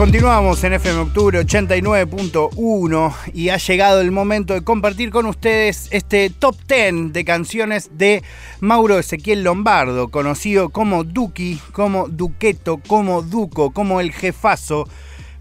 Continuamos en FM Octubre 89.1 y ha llegado el momento de compartir con ustedes este top 10 de canciones de Mauro Ezequiel Lombardo, conocido como Duki, como Duqueto, como Duco, como el jefazo.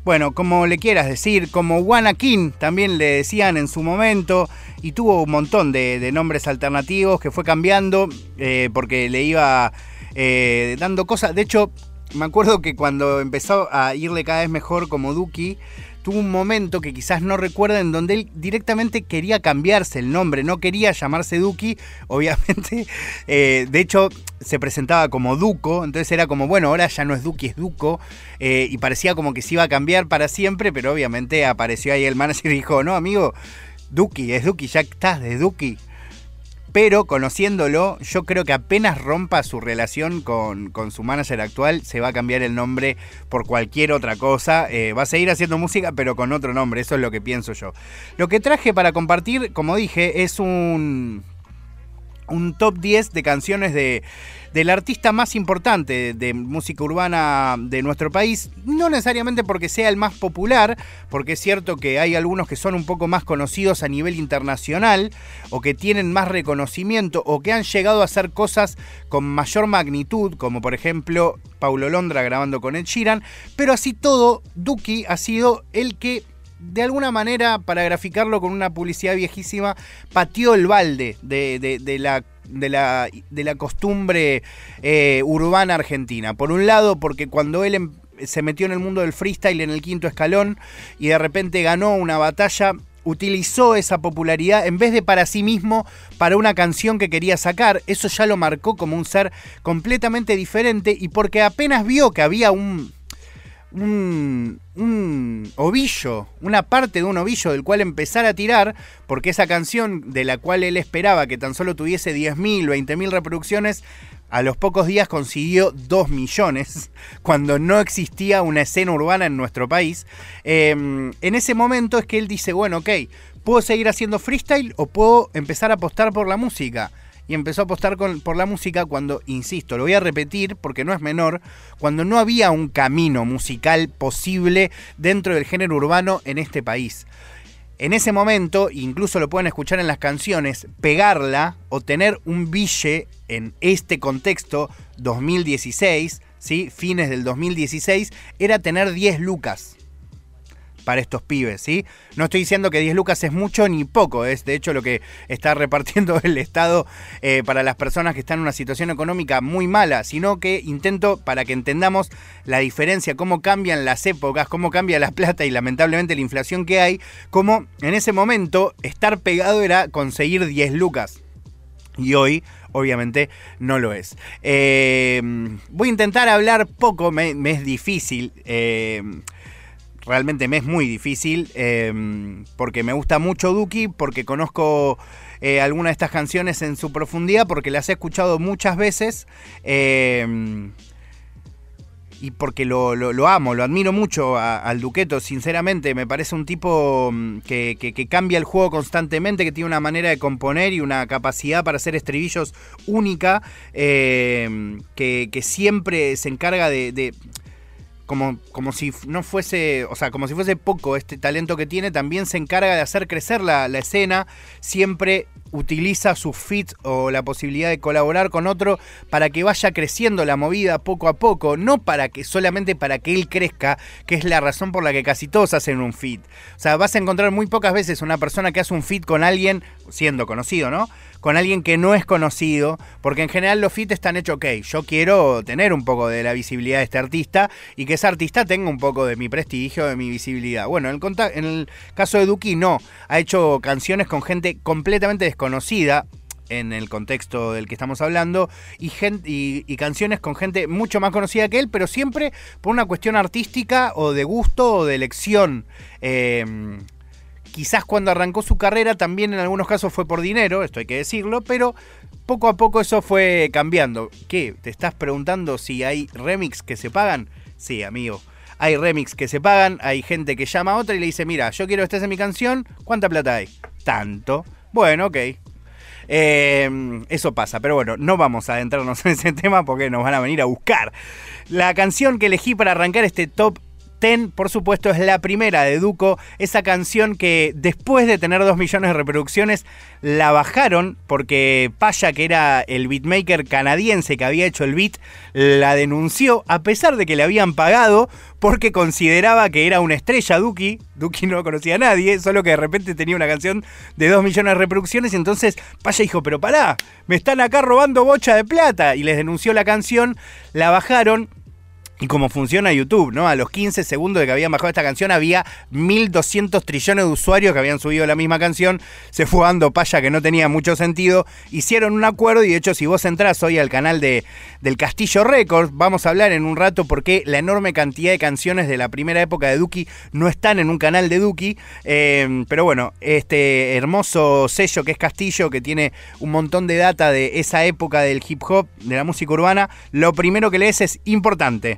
Bueno, como le quieras decir, como Wanakin también le decían en su momento, y tuvo un montón de, nombres alternativos que fue cambiando eh, porque le iba eh, dando cosas. De hecho, me acuerdo que cuando empezó a irle cada vez mejor como Duki, tuvo un momento que quizás no recuerden donde él directamente quería cambiarse el nombre, no quería llamarse Duki, obviamente. Eh, de hecho, se presentaba como Duco, entonces era como, bueno, ahora ya no es Duki, es Duco, eh, y parecía como que se iba a cambiar para siempre, pero obviamente apareció ahí el manager y dijo, no, amigo, Duki, es Duki, ya estás de Duki. Pero conociéndolo, yo creo que apenas rompa su relación con, su manager actual, se va a cambiar el nombre por cualquier otra cosa. Eh, va a seguir haciendo música, pero con otro nombre. Eso es lo que pienso yo. Lo que traje para compartir, como dije, es un, un top 10 de canciones de del artista más importante de música urbana de nuestro país, no necesariamente porque sea el más popular, porque es cierto que hay algunos que son un poco más conocidos a nivel internacional o que tienen más reconocimiento o que han llegado a hacer cosas con mayor magnitud, como por ejemplo Paulo Londra grabando con Ed Sheeran, pero así todo, Duki ha sido el que de alguna manera, para graficarlo con una publicidad viejísima, pateó el balde de, de la de la, de la costumbre eh, urbana argentina. Por un lado, porque cuando él em, se metió en el mundo del freestyle en el quinto escalón y de repente ganó una batalla, utilizó esa popularidad en vez de para sí mismo, para una canción que quería sacar. Eso ya lo marcó como un ser completamente diferente y porque apenas vio que había un un, ovillo, una parte de un ovillo del cual empezar a tirar, porque esa canción de la cual él esperaba que tan solo tuviese 10.000, 20.000 reproducciones, a los pocos días consiguió 2 millones, cuando no existía una escena urbana en nuestro país. Em, en ese momento es que él dice, bueno, ok, ¿puedo seguir haciendo freestyle o puedo empezar a apostar por la música? Y empezó a apostar por la música cuando, insisto, lo voy a repetir porque no es menor, cuando no había un camino musical posible dentro del género urbano en este país. En ese momento, incluso lo pueden escuchar en las canciones, pegarla o tener un bille en este contexto 2016, ¿sí? fines del 2016, era tener 10 lucas para estos pibes, ¿sí? No estoy diciendo que 10 lucas es mucho ni poco, es de hecho lo que está repartiendo el Estado eh, para las personas que están en una situación económica muy mala, sino que intento para que entendamos la diferencia, cómo cambian las épocas, cómo cambia la plata y lamentablemente la inflación que hay, cómo en ese momento estar pegado era conseguir 10 lucas. Y hoy obviamente no lo es. Eh, voy a intentar hablar poco, me, es difícil. Eh, realmente me es muy difícil em, porque me gusta mucho Duki, porque conozco eh, algunas de estas canciones en su profundidad, porque las he escuchado muchas veces. Em, y porque lo, amo, lo admiro mucho al Duqueto, sinceramente, me parece un tipo mm, que, cambia el juego constantemente, que tiene una manera de componer y una capacidad para hacer estribillos única, em, que, siempre se encarga de, como, como si no fuese, o sea, como si fuese poco este talento que tiene, también se encarga de hacer crecer la, la escena, siempre utiliza su fit o la posibilidad de colaborar con otro para que vaya creciendo la movida poco a poco, no para que solamente para que él crezca, que es la razón por la que casi todos hacen un fit. O sea, vas a encontrar muy pocas veces una persona que hace un fit con alguien siendo conocido, ¿no? Con alguien que no es conocido, porque en general los fits están hechos, ok, yo quiero tener un poco de la visibilidad de este artista y que ese artista tenga un poco de mi prestigio, de mi visibilidad. Bueno, en el, en el caso de Duki no, ha hecho canciones con gente completamente desconocida, en el contexto del que estamos hablando, y, y, canciones con gente mucho más conocida que él, pero siempre por una cuestión artística o de gusto o de elección. Eh, Quizás cuando arrancó su carrera también en algunos casos fue por dinero, esto hay que decirlo, pero poco a poco eso fue cambiando. ¿Qué? ¿Te estás preguntando si hay remix que se pagan? Sí, amigo. Hay remix que se pagan, hay gente que llama a otra y le dice, mira, yo quiero que estés en mi canción, ¿cuánta plata hay? Tanto. Bueno, ok. Eh, eso pasa, pero bueno, no vamos a adentrarnos en ese tema porque nos van a venir a buscar. La canción que elegí para arrancar este top Ten, por supuesto, es la primera de Duco, esa canción que después de tener dos millones de reproducciones la bajaron porque Paya, que era el beatmaker canadiense que había hecho el beat, la denunció a pesar de que le habían pagado porque consideraba que era una estrella Duki. Duki no conocía a nadie, solo que de repente tenía una canción de dos millones de reproducciones. Y entonces Paya dijo, pero pará, me están acá robando bocha de plata y les denunció la canción, la bajaron y como funciona YouTube, ¿no? A los 15 segundos de que habían bajado esta canción había 1200 trillones de usuarios que habían subido la misma canción. Se fue dando paya que no tenía mucho sentido. Hicieron un acuerdo y de hecho si vos entrás hoy al canal de, del Castillo Records, vamos a hablar en un rato por qué la enorme cantidad de canciones de la primera época de Duki no están en un canal de Duki. Eh, pero bueno, este hermoso sello que es Castillo, que tiene un montón de data de esa época del hip hop, de la música urbana, lo primero que lees es importante.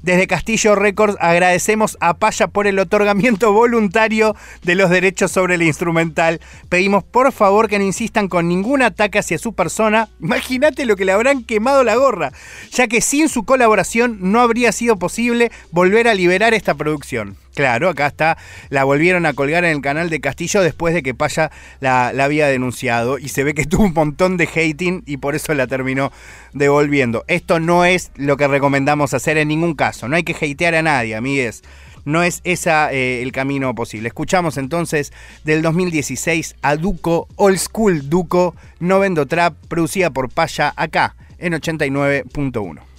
Desde Castillo Records agradecemos a Paya por el otorgamiento voluntario de los derechos sobre el instrumental. Pedimos por favor que no insistan con ningún ataque hacia su persona. Imagínate lo que le habrán quemado la gorra, ya que sin su colaboración no habría sido posible volver a liberar esta producción. Claro, acá está, la volvieron a colgar en el canal de Castillo después de que Paya la, había denunciado y se ve que tuvo un montón de hating y por eso la terminó devolviendo. Esto no es lo que recomendamos hacer en ningún caso, no hay que hatear a nadie, amigues. No es ese eh, el camino posible. Escuchamos entonces del 2016 a Duco, Old School Duco, No Vendo Trap, producida por Paya acá en 89.1.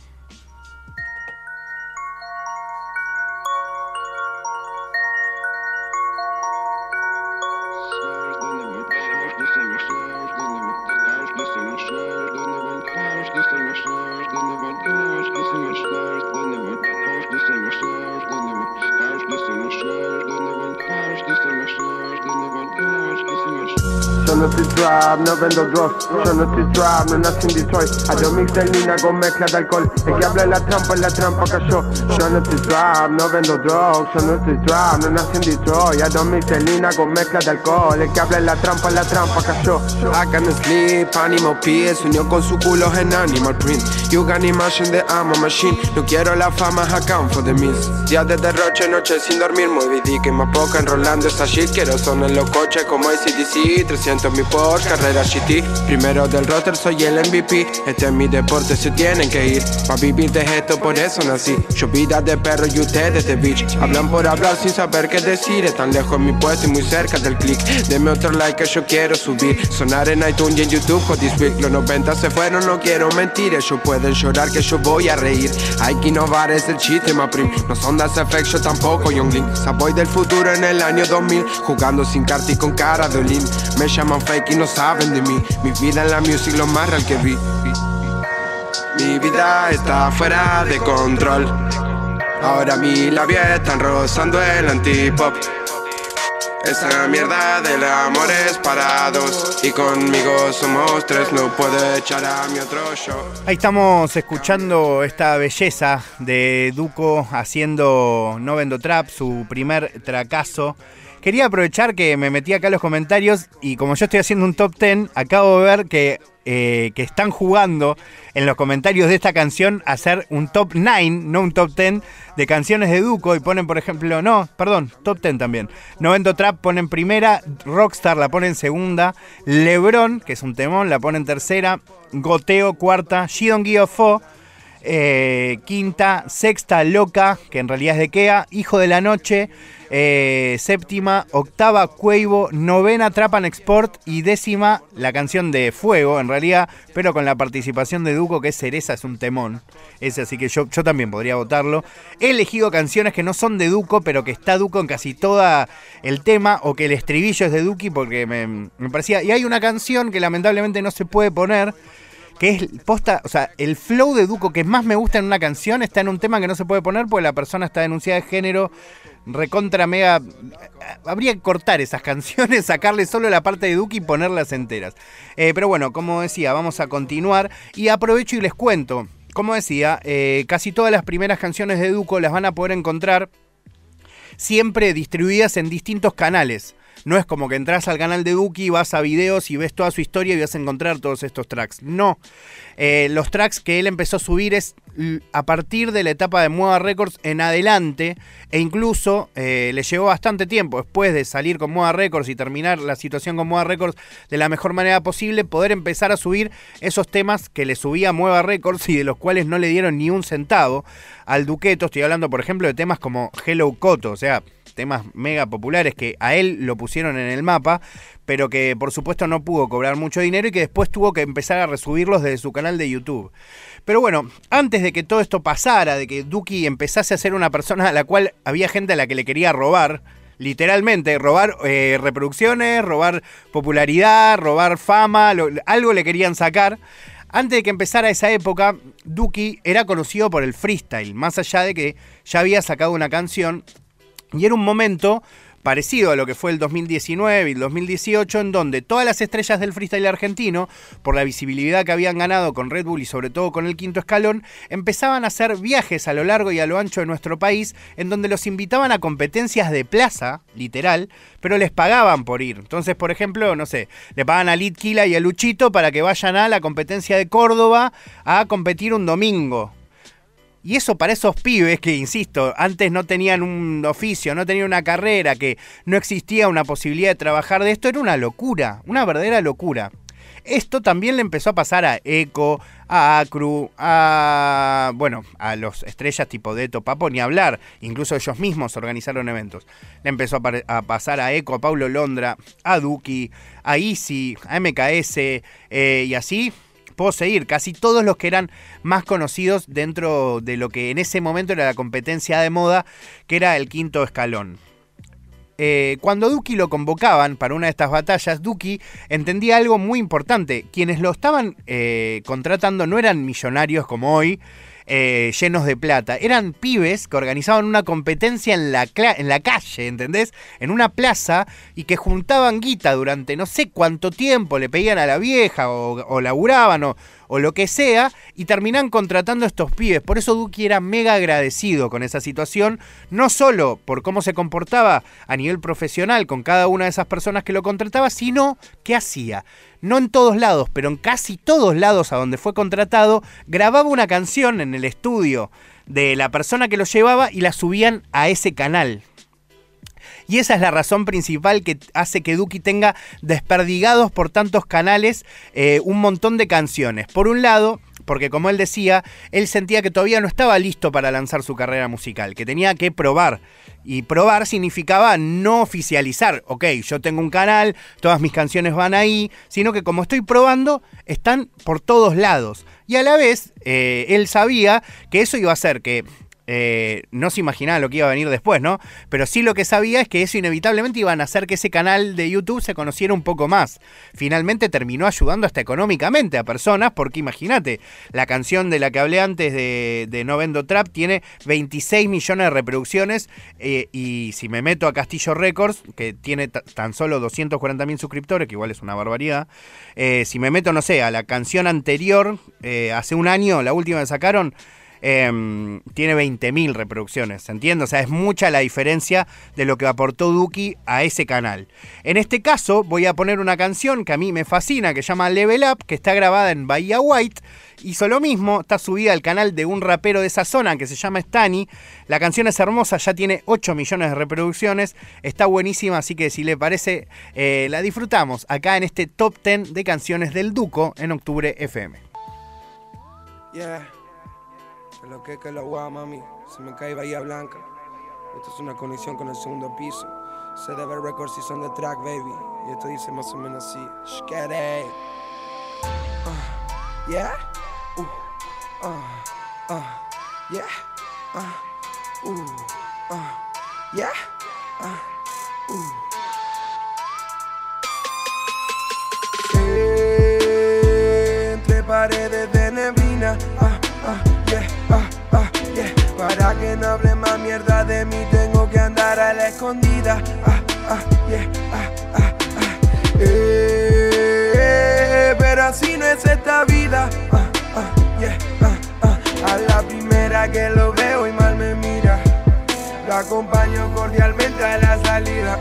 no vendo drugs. Yo no estoy trap, no nací en Detroit. Yo mix de lina con mezcla de alcohol. El que habla en la trampa, la trampa cayó. Yo no estoy trap, no vendo drugs. Yo no estoy trap, no nací en Detroit. Yo mix de lina con mezcla de alcohol. El que habla en la trampa, la trampa cayó. I can sleep, Animal P unió con su culo en Animal Print. You can imagine the ammo machine. No quiero la fama, account for the miss Días de derroche, noche sin dormir. Muy que más poca enrolando esta shit. Quiero son en los coches como ACDC 300 mi Carrera GT Primero del roster soy el MVP Este es mi deporte, se tienen que ir. Pa' vivir de esto, por eso nací. Yo vida de perro y ustedes de bitch. Hablan por hablar sin saber qué decir. Están lejos mi puesto y muy cerca del click. Deme otro like que yo quiero subir. Sonar en iTunes y en YouTube, this week. Los 90 se fueron, no quiero mentir. Ellos pueden llorar que yo voy a reír. Hay que innovar, es el chiste, ma prim. No son das effects, yo tampoco, Young Link. Saboy del futuro en el año 2000 Jugando sin carta y con cara de Olin. Me llaman fake y no saben de mí. Mi vida en la music lo más real que vi. Mi vida está fuera de control. Ahora mi labia están rozando el antipop. Esa mierda del amor es para dos Y conmigo somos tres, no puedo echar a mi otro show Ahí estamos escuchando esta belleza de Duco haciendo No Vendo Trap, su primer tracazo Quería aprovechar que me metí acá los comentarios y como yo estoy haciendo un top 10, acabo de ver que, eh, que están jugando en los comentarios de esta canción a hacer un top 9, no un top 10 de canciones de Duco y ponen, por ejemplo, no, perdón, top 10 también. Novento Trap ponen primera, Rockstar la ponen segunda, Lebron, que es un temón, la ponen tercera, Goteo cuarta, Shidon Guiofo. Eh, quinta, sexta, Loca, que en realidad es de Kea, Hijo de la Noche, eh, séptima, octava, Cuevo, novena, Trapan Export y décima, la canción de Fuego, en realidad, pero con la participación de Duco, que es Cereza, es un temón. Ese, así que yo, yo también podría votarlo. He elegido canciones que no son de Duco, pero que está Duco en casi toda el tema, o que el estribillo es de Duki, porque me, me parecía. Y hay una canción que lamentablemente no se puede poner que es posta, o sea, el flow de Duco que más me gusta en una canción está en un tema que no se puede poner porque la persona está denunciada de género recontra mega. Habría que cortar esas canciones, sacarle solo la parte de Duque y ponerlas enteras. Eh, pero bueno, como decía, vamos a continuar y aprovecho y les cuento. Como decía, eh, casi todas las primeras canciones de Duco las van a poder encontrar siempre distribuidas en distintos canales. No es como que entras al canal de Duki, vas a videos y ves toda su historia y vas a encontrar todos estos tracks. No. Eh, los tracks que él empezó a subir es a partir de la etapa de Moda Records en adelante, e incluso eh, le llevó bastante tiempo después de salir con Moda Records y terminar la situación con Moda Records de la mejor manera posible, poder empezar a subir esos temas que le subía Moda Records y de los cuales no le dieron ni un centavo al Duqueto. Estoy hablando, por ejemplo, de temas como Hello Coto, o sea, temas mega populares que a él lo pusieron en el mapa, pero que por supuesto no pudo cobrar mucho dinero y que después tuvo que empezar a resubirlos desde su canal de YouTube. Pero bueno, antes de que todo esto pasara, de que Duki empezase a ser una persona a la cual había gente a la que le quería robar, literalmente, robar eh, reproducciones, robar popularidad, robar fama, algo le querían sacar. Antes de que empezara esa época, Duki era conocido por el freestyle, más allá de que ya había sacado una canción y era un momento parecido a lo que fue el 2019 y el 2018, en donde todas las estrellas del freestyle argentino, por la visibilidad que habían ganado con Red Bull y sobre todo con el quinto escalón, empezaban a hacer viajes a lo largo y a lo ancho de nuestro país, en donde los invitaban a competencias de plaza, literal, pero les pagaban por ir. Entonces, por ejemplo, no sé, le pagan a Litquila y a Luchito para que vayan a la competencia de Córdoba a competir un domingo. Y eso para esos pibes que, insisto, antes no tenían un oficio, no tenían una carrera, que no existía una posibilidad de trabajar de esto, era una locura, una verdadera locura. Esto también le empezó a pasar a Eco, a Acru, a. bueno, a los estrellas tipo Deto Papo, ni hablar. Incluso ellos mismos organizaron eventos. Le empezó a, pasar a Eco, a Paulo Londra, a Duki, a Easy, a MKS, eh, y así seguir, casi todos los que eran más conocidos dentro de lo que en ese momento era la competencia de moda, que era el quinto escalón. Eh, cuando Duki lo convocaban para una de estas batallas, Duki entendía algo muy importante. Quienes lo estaban eh, contratando no eran millonarios como hoy, eh, llenos de plata. Eran pibes que organizaban una competencia en la, en la calle, ¿entendés? En una plaza y que juntaban guita durante no sé cuánto tiempo, le pedían a la vieja o, o laburaban o, o lo que sea, y terminan contratando a estos pibes. Por eso Duki era mega agradecido con esa situación, no solo por cómo se comportaba a nivel profesional con cada una de esas personas que lo contrataba, sino que hacía. No en todos lados, pero en casi todos lados a donde fue contratado, grababa una canción en el estudio de la persona que lo llevaba y la subían a ese canal. Y esa es la razón principal que hace que Duki tenga desperdigados por tantos canales eh, un montón de canciones. Por un lado, porque como él decía, él sentía que todavía no estaba listo para lanzar su carrera musical, que tenía que probar. Y probar significaba no oficializar, ok, yo tengo un canal, todas mis canciones van ahí, sino que como estoy probando, están por todos lados. Y a la vez, eh, él sabía que eso iba a hacer que eh, no se imaginaba lo que iba a venir después, ¿no? Pero sí lo que sabía es que eso inevitablemente iba a hacer que ese canal de YouTube se conociera un poco más. Finalmente terminó ayudando hasta económicamente a personas, porque imagínate, la canción de la que hablé antes de, No Vendo Trap tiene 26 millones de reproducciones eh, y si me meto a Castillo Records, que tiene tan solo 240 mil suscriptores, que igual es una barbaridad, eh, si me meto, no sé, a la canción anterior, hace un año, la última que sacaron, Em, tiene 20.000 reproducciones, ¿se entiende? O sea, es mucha la diferencia de lo que aportó Duki a ese canal. En este caso, voy a poner una canción que a mí me fascina, que se llama Level Up, que está grabada en Bahía White. Hizo lo mismo, está subida al canal de un rapero de esa zona que se llama Stani. La canción es hermosa, ya tiene 8 millones de reproducciones. Está buenísima, así que si le parece, eh, la disfrutamos acá en este top 10 de canciones del Duco en Octubre FM. Yeah lo que que la agua, mami, se me cae Bahía Blanca. Esto es una conexión con el segundo piso. Se debe records y son de track, baby. Y esto dice más o menos así. Shkere. Uh, yeah. Uh, uh, uh, yeah. Uh, uh, uh, yeah. Uh, uh. Para que no hable más mierda de mí tengo que andar a la escondida. Ah, ah, ah. Eh, pero así no es esta vida. A la primera que lo veo y mal me mira. Lo acompaño cordialmente a la salida.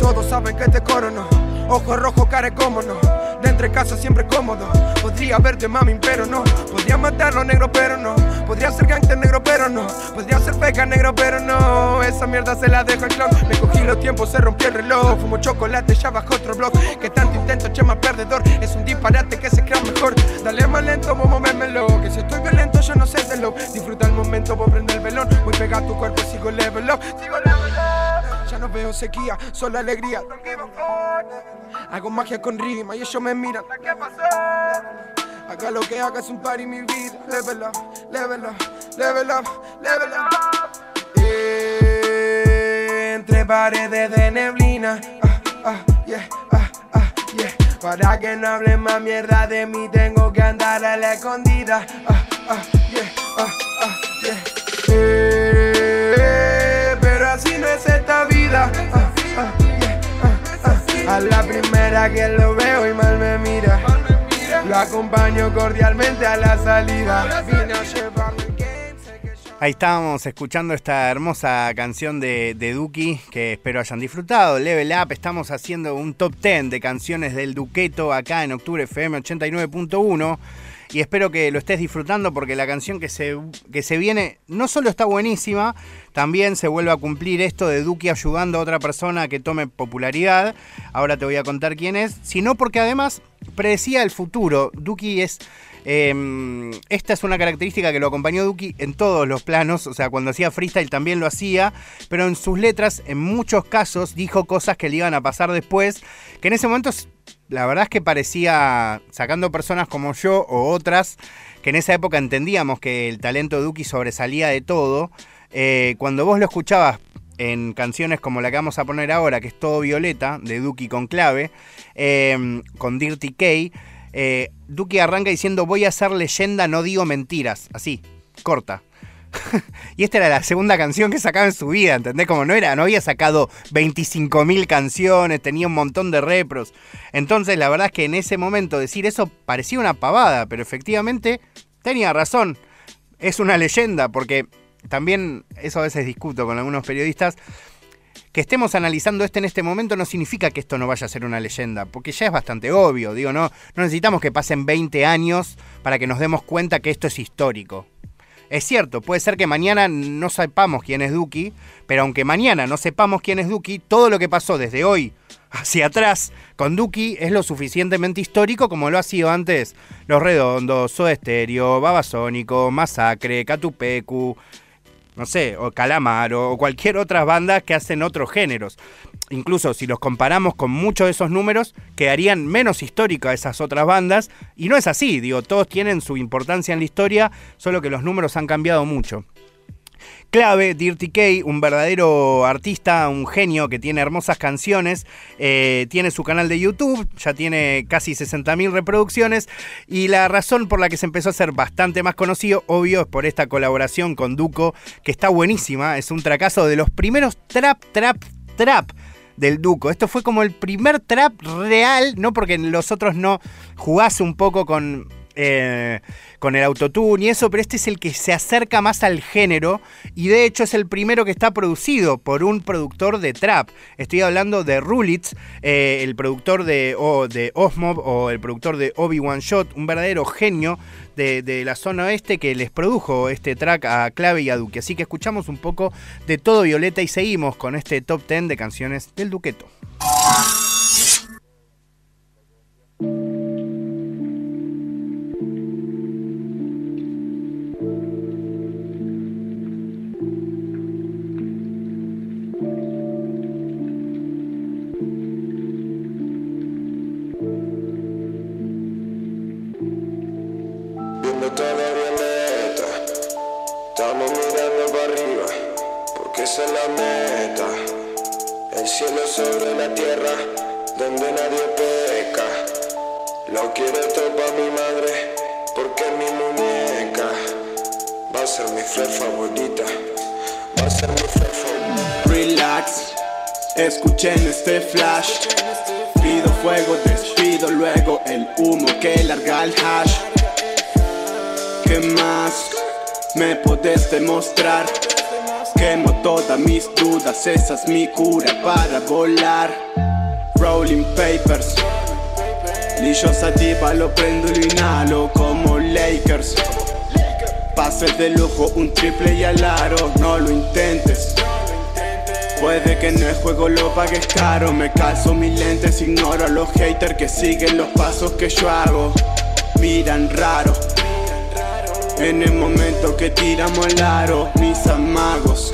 Todos saben que te corono. Ojo rojo, care como no. Dentro de casa siempre cómodo. Podría verte mami, pero no. Podría matarlo negro, pero no. Podría ser gangster negro, pero no. Podría ser feca negro, pero no. Esa mierda se la dejo al clown. Me cogí los tiempos, se rompió el reloj. Fumo chocolate, ya bajo otro blog. Que tanto intento, chema perdedor. Es un disparate que se crea mejor. Dale más lento, vos movémelo. Que si estoy violento, yo no sé de lo. Disfruta el momento, vos prende el velón. Voy a pegar tu cuerpo, sigo level up. Sigo level up. Ya no veo sequía, solo alegría. Hago magia con rima y ellos me miran. ¿Qué? Haga lo que haga, es un par y mi vida. Level up, level up, level up, level up. Entre paredes de neblina. Ah, ah, yeah, ah, ah, yeah. Para que no hable más mierda de mí, tengo que andar a la escondida. Ah, ah, yeah, ah, ah, yeah. Así no es esta vida. Ah, ah, yeah, ah. A la primera que lo veo y mal me mira. Lo acompaño cordialmente a la salida. Ahí estábamos escuchando esta hermosa canción de, de Duki que espero hayan disfrutado. Level Up, estamos haciendo un top 10 de canciones del Duqueto acá en Octubre FM 89.1 y espero que lo estés disfrutando porque la canción que se, que se viene no solo está buenísima, también se vuelve a cumplir esto de Duki ayudando a otra persona que tome popularidad. Ahora te voy a contar quién es, sino porque además predecía el futuro. Duki es eh, esta es una característica que lo acompañó Duki en todos los planos, o sea, cuando hacía freestyle también lo hacía, pero en sus letras, en muchos casos, dijo cosas que le iban a pasar después, que en ese momento, la verdad es que parecía, sacando personas como yo o otras, que en esa época entendíamos que el talento de Duki sobresalía de todo, eh, cuando vos lo escuchabas en canciones como la que vamos a poner ahora, que es Todo Violeta, de Duki con clave, eh, con Dirty K, eh, Duki arranca diciendo voy a ser leyenda, no digo mentiras. Así, corta. y esta era la segunda canción que sacaba en su vida, ¿entendés? Como no era, no había sacado 25.000 canciones, tenía un montón de repros. Entonces, la verdad es que en ese momento decir eso parecía una pavada, pero efectivamente tenía razón. Es una leyenda, porque también eso a veces discuto con algunos periodistas. Que estemos analizando esto en este momento no significa que esto no vaya a ser una leyenda, porque ya es bastante obvio, digo, no, no necesitamos que pasen 20 años para que nos demos cuenta que esto es histórico. Es cierto, puede ser que mañana no sepamos quién es Duki, pero aunque mañana no sepamos quién es Duki, todo lo que pasó desde hoy hacia atrás con Duki es lo suficientemente histórico como lo ha sido antes Los Redondos, Soda Babasónico, Masacre, Catupecu, no sé, o Calamaro, o cualquier otra banda que hacen otros géneros. Incluso si los comparamos con muchos de esos números, quedarían menos históricas esas otras bandas. Y no es así, digo, todos tienen su importancia en la historia, solo que los números han cambiado mucho. Clave, Dirty K, un verdadero artista, un genio que tiene hermosas canciones, eh, tiene su canal de YouTube, ya tiene casi 60.000 reproducciones y la razón por la que se empezó a ser bastante más conocido, obvio, es por esta colaboración con Duco, que está buenísima, es un tracazo de los primeros trap, trap, trap del Duco. Esto fue como el primer trap real, no porque los otros no jugase un poco con eh, con el autotune y eso, pero este es el que se acerca más al género y de hecho es el primero que está producido por un productor de trap. Estoy hablando de Rulitz, eh, el productor de, Osmob o el productor de Obi-Wan Shot, un verdadero genio de, de, la zona oeste que les produjo este track a Clave y a Duque. Así que escuchamos un poco de todo Violeta y seguimos con este top 10 de canciones del Duqueto. Sobre la tierra, donde nadie peca. Lo quiero todo para mi madre, porque es mi muñeca. Va a ser mi flor favorita, va a ser mi flor favorita. Relax, escuchen este flash. Pido fuego, despido luego el humo que larga el hash. ¿Qué más me podés demostrar? Quemo todas mis dudas, esa es mi cura para volar. Rolling papers. Lillo sativa, lo prendo y lo inhalo como Lakers. Pases de lujo, un triple y al aro, no lo intentes. Puede que no es juego, lo pagues caro. Me calzo mis lentes, ignoro a los haters que siguen los pasos que yo hago. Miran raro. En el momento que tiramos el aro, mis amagos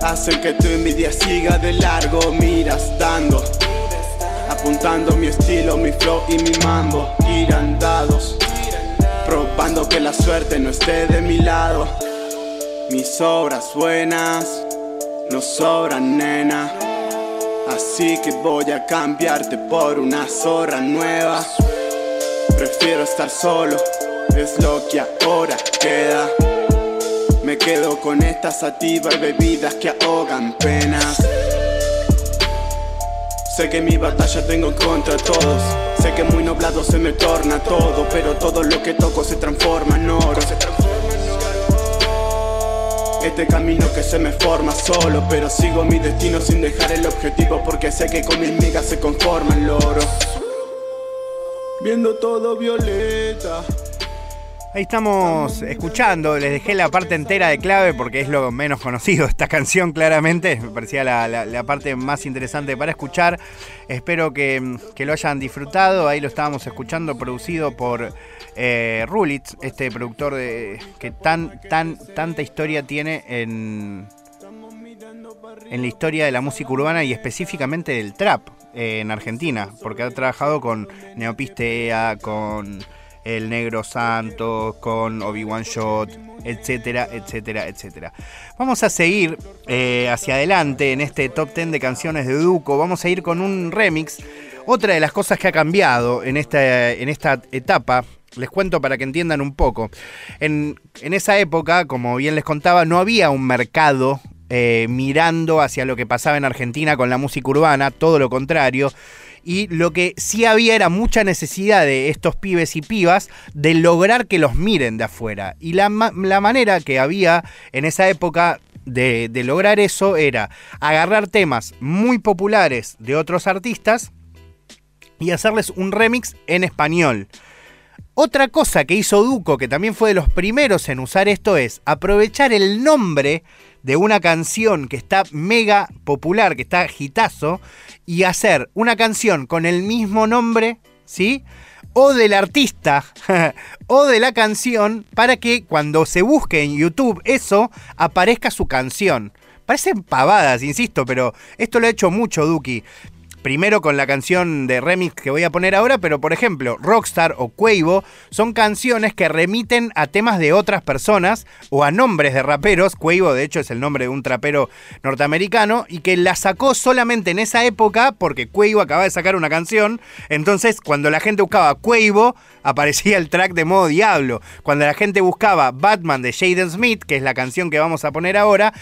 hacen que tu envidia siga de largo. Miras dando, apuntando mi estilo, mi flow y mi mambo. Tiran dados, probando que la suerte no esté de mi lado. Mis obras buenas no sobran, nena. Así que voy a cambiarte por una zorra nueva. Prefiero estar solo, es lo que ahora queda. Me quedo con estas sativas bebidas que ahogan penas. Sé que mi batalla tengo contra todos. Sé que muy nublado se me torna todo, pero todo lo que toco se transforma en oro. Este camino que se me forma solo, pero sigo mi destino sin dejar el objetivo porque sé que con mil migas se conforma el loro. Viendo todo violeta. Ahí estamos escuchando, les dejé la parte entera de clave porque es lo menos conocido esta canción claramente, me parecía la, la- parte más interesante para escuchar, espero que, que lo hayan disfrutado, ahí lo estábamos escuchando producido por eh, Rulitz, este productor de, que tan, tan, tanta historia tiene en, en la historia de la música urbana y específicamente del trap eh, en Argentina, porque ha trabajado con Neopistea, con El Negro Santos, con Obi-Wan Shot, etcétera, etcétera, etcétera. Vamos a seguir eh, hacia adelante en este top 10 de canciones de Duco. Vamos a ir con un remix. Otra de las cosas que ha cambiado en esta, en esta etapa les cuento para que entiendan un poco. En, en esa época, como bien les contaba, no había un mercado eh, mirando hacia lo que pasaba en Argentina con la música urbana, todo lo contrario. Y lo que sí había era mucha necesidad de estos pibes y pibas de lograr que los miren de afuera. Y la, ma- la manera que había en esa época de lograr eso era agarrar temas muy populares de otros artistas y hacerles un remix en español. Otra cosa que hizo Duco, que también fue de los primeros en usar esto, es aprovechar el nombre de una canción que está mega popular, que está hitazo, y hacer una canción con el mismo nombre, ¿sí? O del artista, o de la canción, para que cuando se busque en YouTube eso, aparezca su canción. Parecen pavadas, insisto, pero esto lo ha hecho mucho Duki. Primero con la canción de remix que voy a poner ahora, pero por ejemplo, Rockstar o Quavo son canciones que remiten a temas de otras personas o a nombres de raperos. Quavo, de hecho, es el nombre de un trapero norteamericano y que la sacó solamente en esa época porque Quavo acaba de sacar una canción. Entonces, cuando la gente buscaba Quavo, aparecía el track de modo Diablo. Cuando la gente buscaba Batman de Jaden Smith, que es la canción que vamos a poner ahora,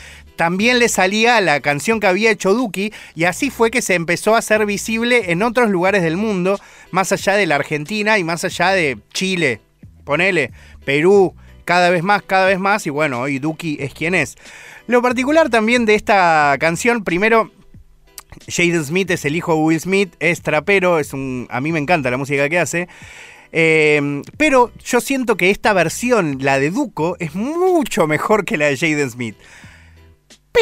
también le salía la canción que había hecho Duki y así fue que se empezó a hacer visible en otros lugares del mundo, más allá de la Argentina y más allá de Chile, ponele, Perú, cada vez más, cada vez más y bueno, hoy Duki es quien es. Lo particular también de esta canción, primero, Jaden Smith es el hijo de Will Smith, es trapero, es un, a mí me encanta la música que hace. Eh, pero yo siento que esta versión, la de Duco, es mucho mejor que la de Jaden Smith.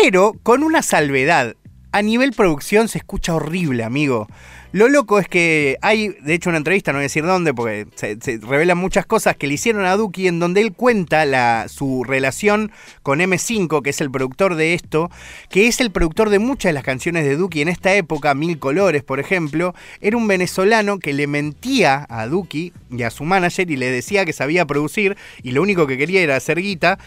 Pero con una salvedad. A nivel producción se escucha horrible, amigo. Lo loco es que hay, de hecho, una entrevista, no voy a decir dónde, porque se, revelan muchas cosas que le hicieron a Duki, en donde él cuenta la, su relación con M5, que es el productor de esto, que es el productor de muchas de las canciones de Duki en esta época, Mil Colores, por ejemplo. Era un venezolano que le mentía a Duki y a su manager y le decía que sabía producir y lo único que quería era hacer guita.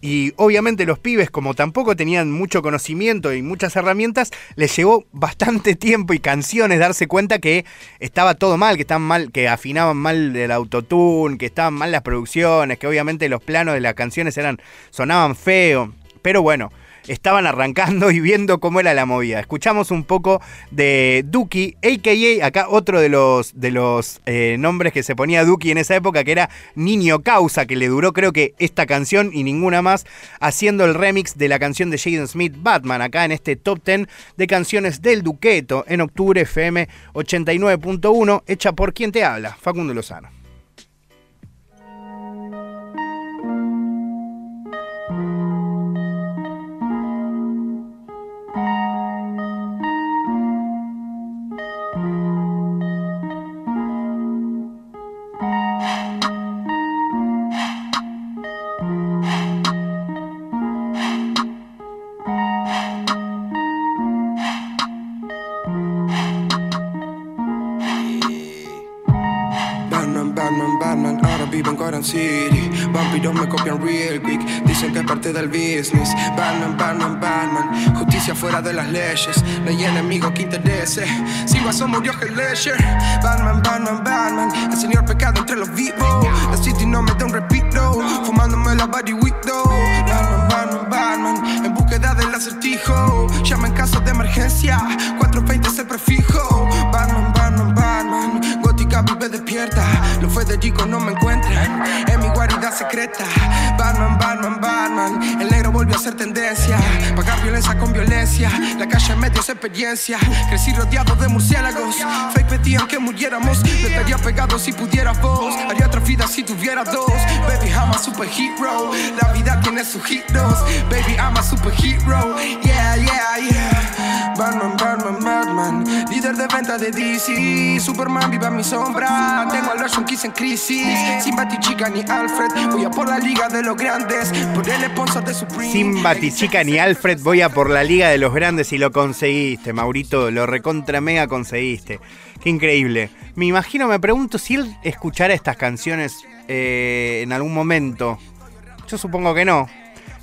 Y obviamente los pibes, como tampoco tenían mucho conocimiento y muchas herramientas, les llevó bastante tiempo y canciones darse cuenta que estaba todo mal, que estaban mal, que afinaban mal el autotune, que estaban mal las producciones, que obviamente los planos de las canciones eran, sonaban feo. Pero bueno, estaban arrancando y viendo cómo era la movida. Escuchamos un poco de Duki, a.k.a. acá otro de los, de los eh, nombres que se ponía Duki en esa época, que era Niño Causa, que le duró creo que esta canción y ninguna más, haciendo el remix de la canción de Jaden Smith, Batman, acá en este top 10 de canciones del Duqueto en octubre FM 89.1, hecha por quien te habla, Facundo Lozano. City. Vampiros me copian real quick, dicen que es parte del business. Batman, Batman, Batman, justicia fuera de las leyes. No hay enemigo que interese. Si vas murió Heath Ledger. Batman, Batman, Batman, el señor pecado entre los vivos. La city no me da un repito, fumándome la body window. Batman, Batman, Batman, en búsqueda del acertijo. Llama en caso de emergencia, 420 es el prefijo. Vive despierta. Lo fue de chico, no me encuentran en mi guarida secreta. Batman, Batman, Batman. El negro volvió a ser tendencia. Pagar violencia con violencia. La calle en medio es experiencia. Crecí rodeado de murciélagos. Fake pedían que muriéramos. Me estaría pegado si pudiera vos. Haría otra vida si tuviera dos. Baby, I'm a superhero. La vida tiene sus hitos. Baby, I'm a superhero. Yeah, yeah, yeah. Batman, Batman, Batman. Líder de venta de DC. Superman viva mi sombra. Tengo a los junkies en crisis. Sin Batichica ni Alfred. Voy a por la liga de los grandes. Por el sponsor de Supreme. Sin Batichica ni Alfred, voy a por la liga de los grandes y lo conseguiste, Maurito. Lo recontra mega conseguiste. Qué increíble. Me imagino, me pregunto si él escuchara estas canciones eh, en algún momento. Yo supongo que no.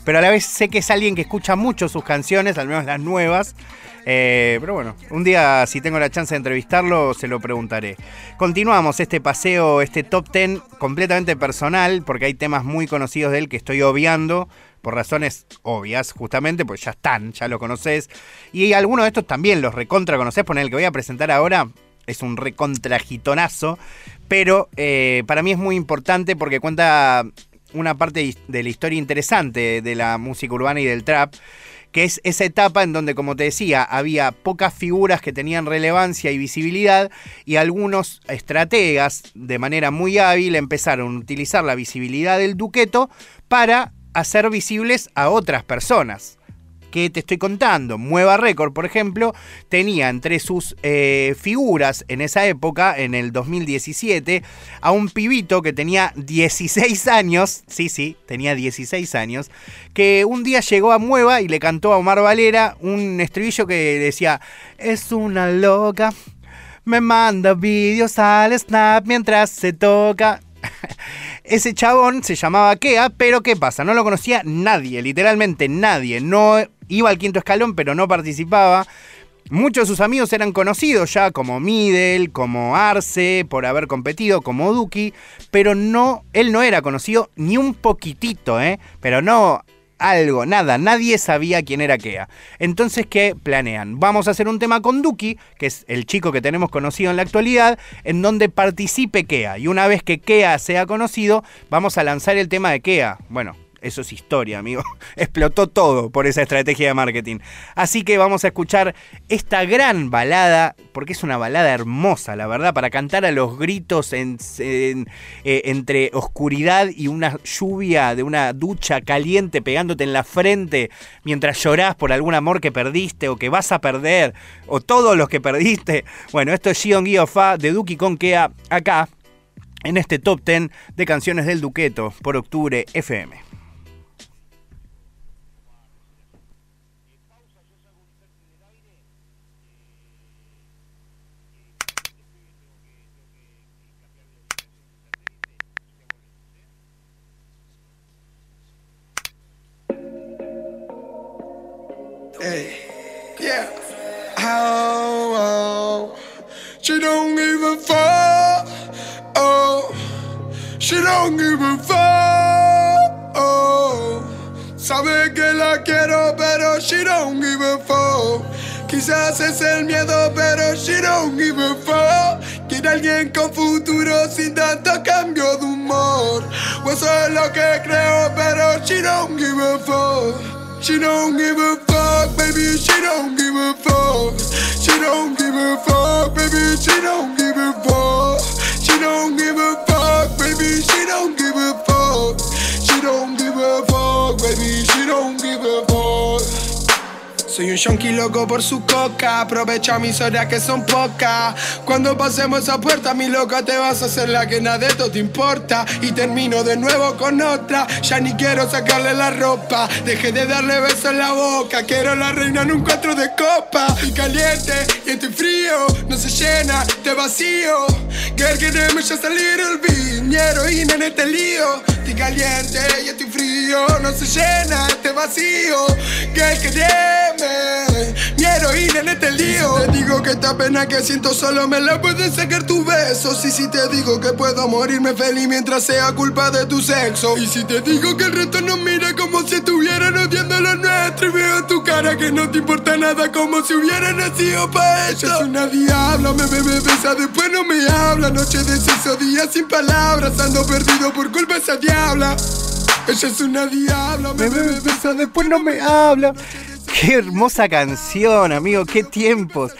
Pero a la vez sé que es alguien que escucha mucho sus canciones, al menos las nuevas. Eh, pero bueno, un día si tengo la chance de entrevistarlo, se lo preguntaré. Continuamos este paseo, este top 10 completamente personal, porque hay temas muy conocidos de él que estoy obviando por razones obvias, justamente, pues ya están, ya lo conoces. Y algunos de estos también los recontra conoces, por el que voy a presentar ahora. Es un recontragitonazo, pero eh, para mí es muy importante porque cuenta una parte de la historia interesante de la música urbana y del trap que es esa etapa en donde, como te decía, había pocas figuras que tenían relevancia y visibilidad y algunos estrategas, de manera muy hábil, empezaron a utilizar la visibilidad del duqueto para hacer visibles a otras personas te estoy contando. Mueva Record, por ejemplo, tenía entre sus eh, figuras en esa época, en el 2017, a un pibito que tenía 16 años, sí, sí, tenía 16 años, que un día llegó a Mueva y le cantó a Omar Valera un estribillo que decía, es una loca. Me manda vídeos al snap mientras se toca. Ese chabón se llamaba Kea, pero ¿qué pasa? No lo conocía nadie, literalmente nadie. No iba al quinto escalón, pero no participaba. Muchos de sus amigos eran conocidos ya, como Midel, como Arce, por haber competido, como Duki, pero no, él no era conocido ni un poquitito, ¿eh? Pero no algo, nada, nadie sabía quién era Kea. Entonces, ¿qué planean? Vamos a hacer un tema con Duki, que es el chico que tenemos conocido en la actualidad, en donde participe Kea. Y una vez que Kea sea conocido, vamos a lanzar el tema de Kea. Bueno, eso es historia, amigo. Explotó todo por esa estrategia de marketing. Así que vamos a escuchar esta gran balada, porque es una balada hermosa, la verdad, para cantar a los gritos en, eh, entre oscuridad y una lluvia de una ducha caliente pegándote en la frente mientras llorás por algún amor que perdiste o que vas a perder, o todos los que perdiste. Bueno, esto es Gion Fa de Duki Kea acá en este top 10 de canciones del Duqueto por octubre FM. Hey, yeah. Oh, oh, she don't give a fuck. Oh, she don't give a fuck. Oh, sabe que la quiero, pero she don't give a fuck. Quizás es el miedo, pero she don't give a fuck. Quiere alguien con futuro sin tanto cambio de humor. O eso es lo que creo, pero she don't give a fuck. She don't give a fuck, baby, she don't give a fuck. She don't give a fuck, baby, she don't give a fuck. She don't give a fuck, baby, she don't give a fuck. She don't give a fuck, baby, she don't give a fuck. Soy un yonki loco por su coca, aprovecha mis horas que son pocas. Cuando pasemos esa puerta, mi loca, te vas a hacer la que nada de esto te importa. Y termino de nuevo con otra, ya ni quiero sacarle la ropa. Dejé de darle besos en la boca, quiero la reina en un cuatro de copa. Y caliente y estoy frío, no se llena de vacío. Girl, queremos just a little bit, mi heroína en este lío. Estoy caliente y estoy frío, no se llena este vacío. Girl, mi heroína en este lío. Si te digo que esta pena que siento solo me la pueden sacar tus besos. Y si te digo que puedo morirme feliz mientras sea culpa de tu sexo. Y si te digo que el resto nos mira como si estuvieran odiando lo nuestro. Y veo en tu cara que no te importa nada como si hubiera nacido para esto. Ella es una diabla, me bebe, besa, después no me habla. Noche de sexo, día sin palabras. Ando perdido por culpa de esa diabla. Ella es una diabla, me bebe, besa, después no me habla. Qué hermosa canción, amigo, qué tiempos.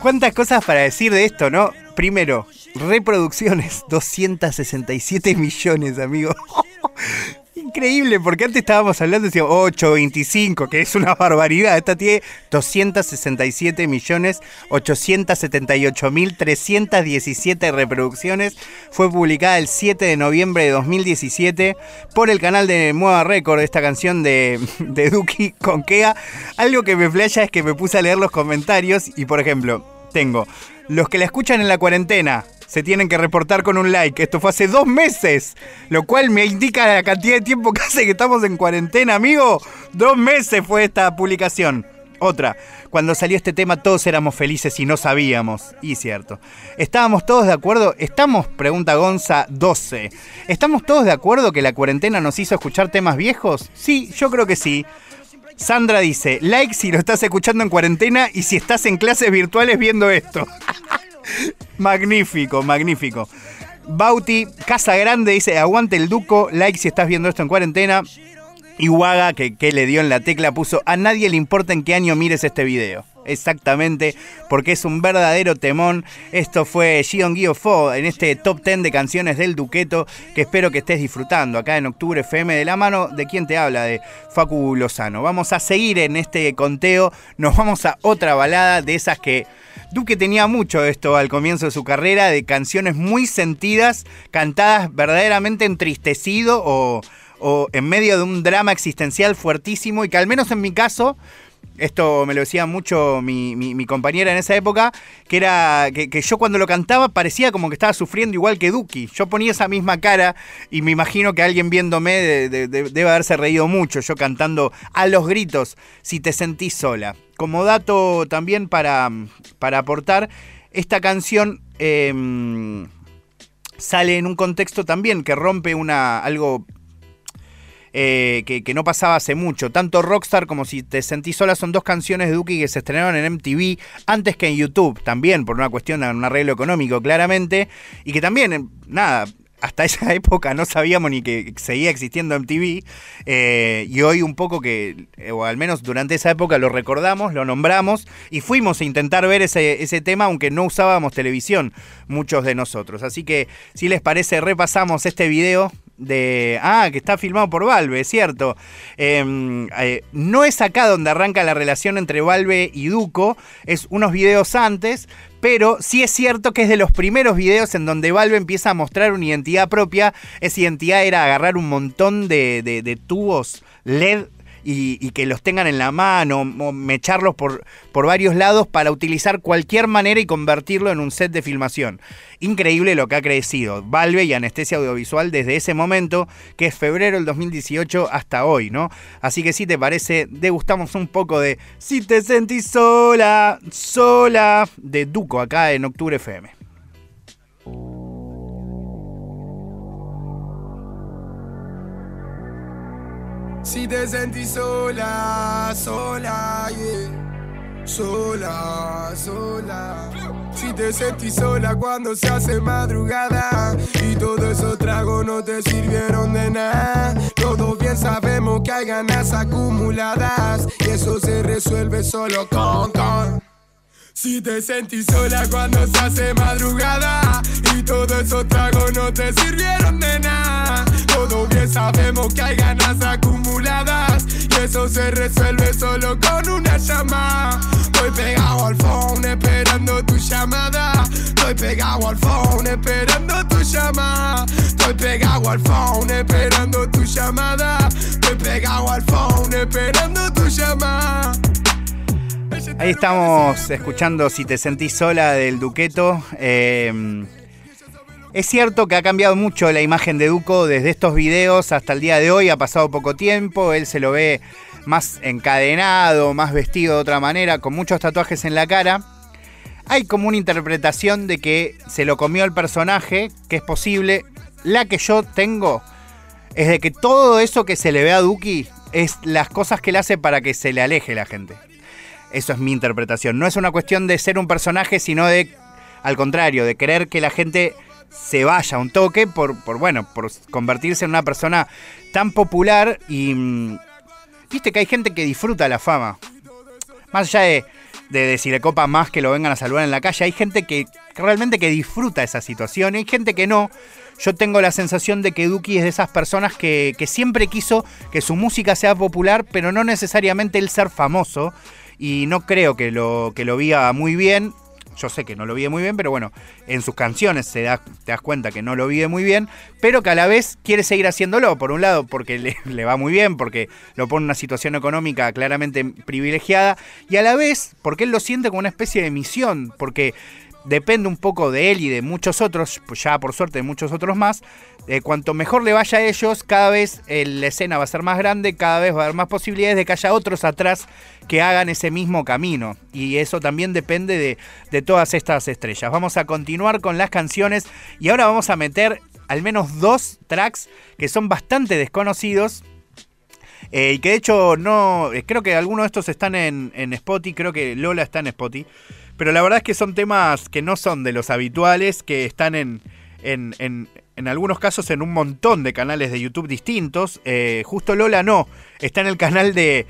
Cuántas cosas para decir de esto, ¿no? Primero, reproducciones, 267 millones, amigo. Increíble, porque antes estábamos hablando de 8, 25, que es una barbaridad. Esta tiene 267 millones 878 mil 317 reproducciones. Fue publicada el 7 de noviembre de 2017 por el canal de Nueva Record, esta canción de, de Duki con Kea. Algo que me flasha es que me puse a leer los comentarios y, por ejemplo, tengo los que la escuchan en la cuarentena se tienen que reportar con un like. Esto fue hace dos meses, lo cual me indica la cantidad de tiempo que hace que estamos en cuarentena, amigo. Dos meses fue esta publicación. Otra, cuando salió este tema todos éramos felices y no sabíamos. Y cierto. ¿Estábamos todos de acuerdo? Estamos, pregunta Gonza 12. ¿Estamos todos de acuerdo que la cuarentena nos hizo escuchar temas viejos? Sí, yo creo que sí. Sandra dice, like si lo estás escuchando en cuarentena y si estás en clases virtuales viendo esto. magnífico, magnífico. Bauti, Casa Grande dice, aguante el Duco, like si estás viendo esto en cuarentena. Y Waga, que, que le dio en la tecla, puso, a nadie le importa en qué año mires este video. Exactamente, porque es un verdadero temón. Esto fue Gion Fo en este top 10 de canciones del Duqueto que espero que estés disfrutando acá en Octubre FM de la mano de quien te habla, de Facu Lozano. Vamos a seguir en este conteo, nos vamos a otra balada de esas que Duque tenía mucho esto al comienzo de su carrera, de canciones muy sentidas, cantadas verdaderamente entristecido o, o en medio de un drama existencial fuertísimo y que al menos en mi caso esto me lo decía mucho mi, mi- compañera en esa época, que era que, que yo cuando lo cantaba parecía como que estaba sufriendo igual que Duki. Yo ponía esa misma cara y me imagino que alguien viéndome de- de- de- debe haberse reído mucho, yo cantando a los gritos, si te sentís sola. Como dato también para, para aportar, esta canción... em, sale en un contexto también que rompe una algo eh, que, que no pasaba hace mucho. Tanto Rockstar como Si Te Sentís Sola son dos canciones de Duki que se estrenaron en MTV antes que en YouTube, también por una cuestión de un arreglo económico, claramente. Y que también, eh, nada, hasta esa época no sabíamos ni que seguía existiendo MTV. eh, y hoy un poco que, eh, o al menos durante esa época lo recordamos, lo nombramos y fuimos a intentar ver ese, ese tema, aunque no usábamos televisión, muchos de nosotros. Así que, si les parece, repasamos este video de. Ah, que está filmado por Valve, cierto. Eh, eh, no es acá donde arranca la relación entre Valve y Duco, es unos videos antes, pero sí es cierto que es de los primeros videos en donde Valve empieza a mostrar una identidad propia. Esa identidad era agarrar un montón de, tubos LED. Y, que los tengan en la mano, mecharlos por, por varios lados para utilizar cualquier manera y convertirlo en un set de filmación. Increíble lo que ha crecido Valve y Anestesia Audiovisual desde ese momento, que es febrero del 2018 hasta hoy, ¿no? Así que si te parece, degustamos un poco de Si te sentís sola, sola, de Duco acá en Octubre FM. Si te sentís sola, sola, yeah. Sola, sola. Si te sentís sola cuando se hace madrugada y todos esos tragos no te sirvieron de nada. Todos bien sabemos que hay ganas acumuladas y eso se resuelve solo con con. Si te sentís sola cuando se hace madrugada y todos esos tragos no te sirvieron de nada. Todos bien sabemos que hay ganas acumuladas y eso se resuelve solo con una llamada. Estoy pegado al phone esperando tu llamada. Estoy pegado al phone esperando tu llamada. Estoy pegado al phone esperando tu llamada. Estoy pegado al phone esperando tu llamada. Ahí estamos escuchando Si te sentís sola del Duqueto. Eh, es cierto que ha cambiado mucho la imagen de Duco desde estos videos hasta el día de hoy. Ha pasado poco tiempo. Él se lo ve más encadenado, más vestido de otra manera, con muchos tatuajes en la cara. Hay como una interpretación de que se lo comió el personaje, que es posible. La que yo tengo es de que todo eso que se le ve a Duki es las cosas que él hace para que se le aleje la gente. Eso es mi interpretación. No es una cuestión de ser un personaje, sino de, al contrario, de querer que la gente se vaya un toque por, por bueno, por convertirse en una persona tan popular y... mm, Viste que hay gente que disfruta la fama. Más allá de, de, de copa más que lo vengan a saludar en la calle, hay gente que, realmente que disfruta esa situación. Hay gente que no. Yo tengo la sensación de que Duki es de esas personas que, que siempre quiso que su música sea popular, pero no necesariamente el ser famoso. Y no creo que lo, que lo viva muy bien. Yo sé que no lo vive muy bien, pero bueno, en sus canciones se da, te das cuenta que no lo vive muy bien, pero que a la vez quiere seguir haciéndolo. Por un lado, porque le, le va muy bien, porque lo pone en una situación económica claramente privilegiada, y a la vez porque él lo siente como una especie de misión, porque depende un poco de él y de muchos otros, pues ya por suerte de muchos otros más. eh, cuanto mejor le vaya a ellos, cada vez eh, la escena va a ser más grande, cada vez va a haber más posibilidades de que haya otros atrás que hagan ese mismo camino. Y eso también depende de, de todas estas estrellas. Vamos a continuar con las canciones y ahora vamos a meter al menos dos tracks que son bastante desconocidos. eh, y que de hecho no. creo que algunos de estos están en, en Spotify. Creo que Lola está en Spotify. Pero la verdad es que son temas que no son de los habituales, que están en, en, en- en algunos casos en un montón de canales de YouTube distintos. Eh, justo Lola no, está en el canal de,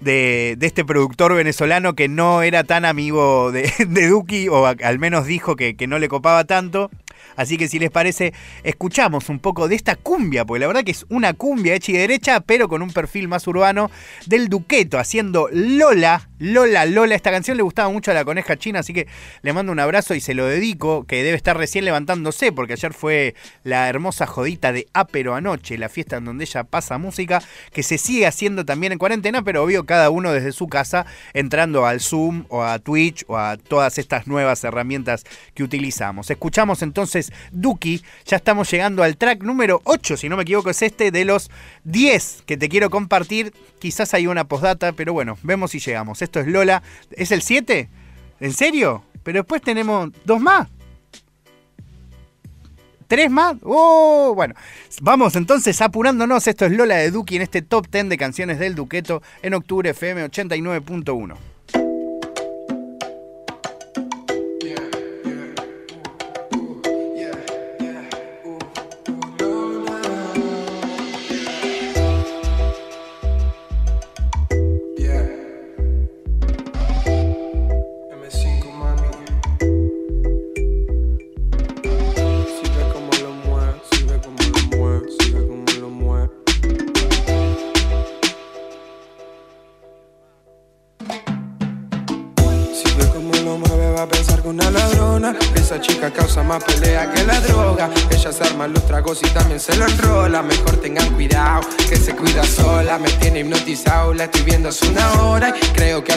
de, de este productor venezolano que no era tan amigo de, de Duki, o al menos dijo que, que no le copaba tanto. Así que si les parece, escuchamos un poco de esta cumbia, porque la verdad que es una cumbia hecha y derecha, pero con un perfil más urbano del Duqueto, haciendo Lola, Lola, Lola. Esta canción le gustaba mucho a la coneja china, así que le mando un abrazo y se lo dedico, que debe estar recién levantándose, porque ayer fue la hermosa jodita de Apero Anoche, la fiesta en donde ella pasa música, que se sigue haciendo también en cuarentena, pero obvio cada uno desde su casa, entrando al Zoom o a Twitch o a todas estas nuevas herramientas que utilizamos. Escuchamos entonces Duki, ya estamos llegando al track número 8, si no me equivoco es este, de los 10 que te quiero compartir. Quizás hay una postdata, pero bueno, vemos si llegamos. Esto es Lola. ¿Es el 7? ¿En serio? Pero después tenemos dos más. ¿Tres más? ¡Oh! Bueno, vamos entonces apurándonos. Esto es Lola de Duki en este top 10 de canciones del Duqueto en octubre FM 89.1.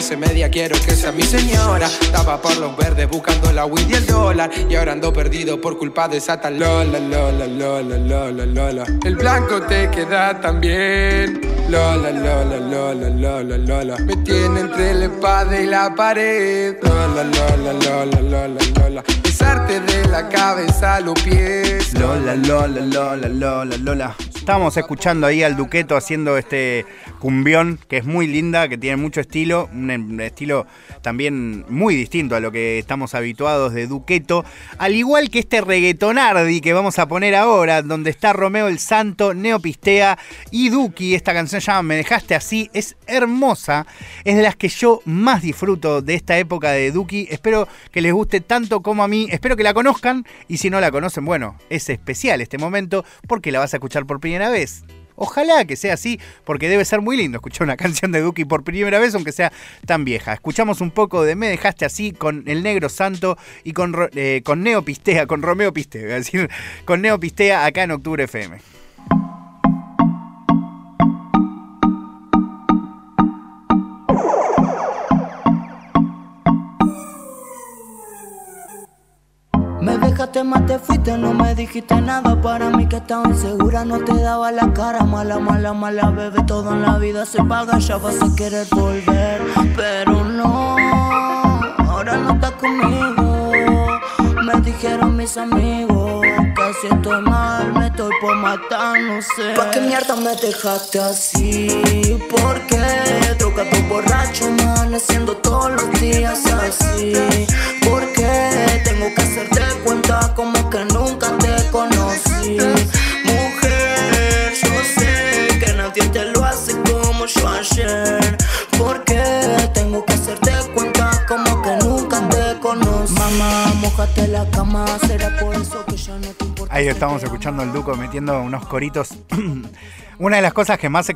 Hace media quiero que sea mi señora Estaba por los verdes buscando la weed y el dólar Y ahora ando perdido por culpa de esa tal Lola, Lola, Lola, Lola, Lola El blanco te queda tan bien Lola, Lola, Lola, Lola, Lola Me tiene entre la espada y la pared Lola, Lola, Lola, Lola, Lola Pisarte de la cabeza a los pies Lola, Lola, Lola, Lola, Lola. Estábamos escuchando ahí al Duqueto haciendo este cumbión que es muy linda, que tiene mucho estilo, un estilo también muy distinto a lo que estamos habituados de Duqueto, al igual que este reggaetonardi que vamos a poner ahora, donde está Romeo el Santo, Neopistea y Duki. Esta canción llama Me dejaste así, es hermosa, es de las que yo más disfruto de esta época de Duki. Espero que les guste tanto como a mí, espero que la conozcan y si no la conocen, bueno, es especial este momento porque la vas a escuchar por primera vez. Ojalá que sea así, porque debe ser muy lindo escuchar una canción de Duki por primera vez, aunque sea tan vieja. Escuchamos un poco de Me dejaste así con El Negro Santo y con, eh, con Neo Pistea, con Romeo Pistea, decir, con Neo Pistea acá en Octubre FM. Te te fuiste, no me dijiste nada Para mí que estaba insegura, no te daba la cara Mala, mala, mala, bebé, todo en la vida se paga Ya vas a querer volver, pero no Ahora no estás conmigo Me dijeron mis amigos Que si estoy mal, me estoy por matar, no sé ¿Para qué mierda me dejaste así? ¿Por qué? Troca tu borracho, amaneciendo todos los días así ¿Por? Tengo que hacerte cuenta como que nunca te conocí. Mujer, yo sé que nadie te lo hace como yo ayer. Porque tengo que hacerte cuenta como que nunca te conocí. Mamá, mojate la cama, será por eso que ya no te importa. Ahí estamos escuchando al Duco metiendo unos coritos. Una de las cosas que más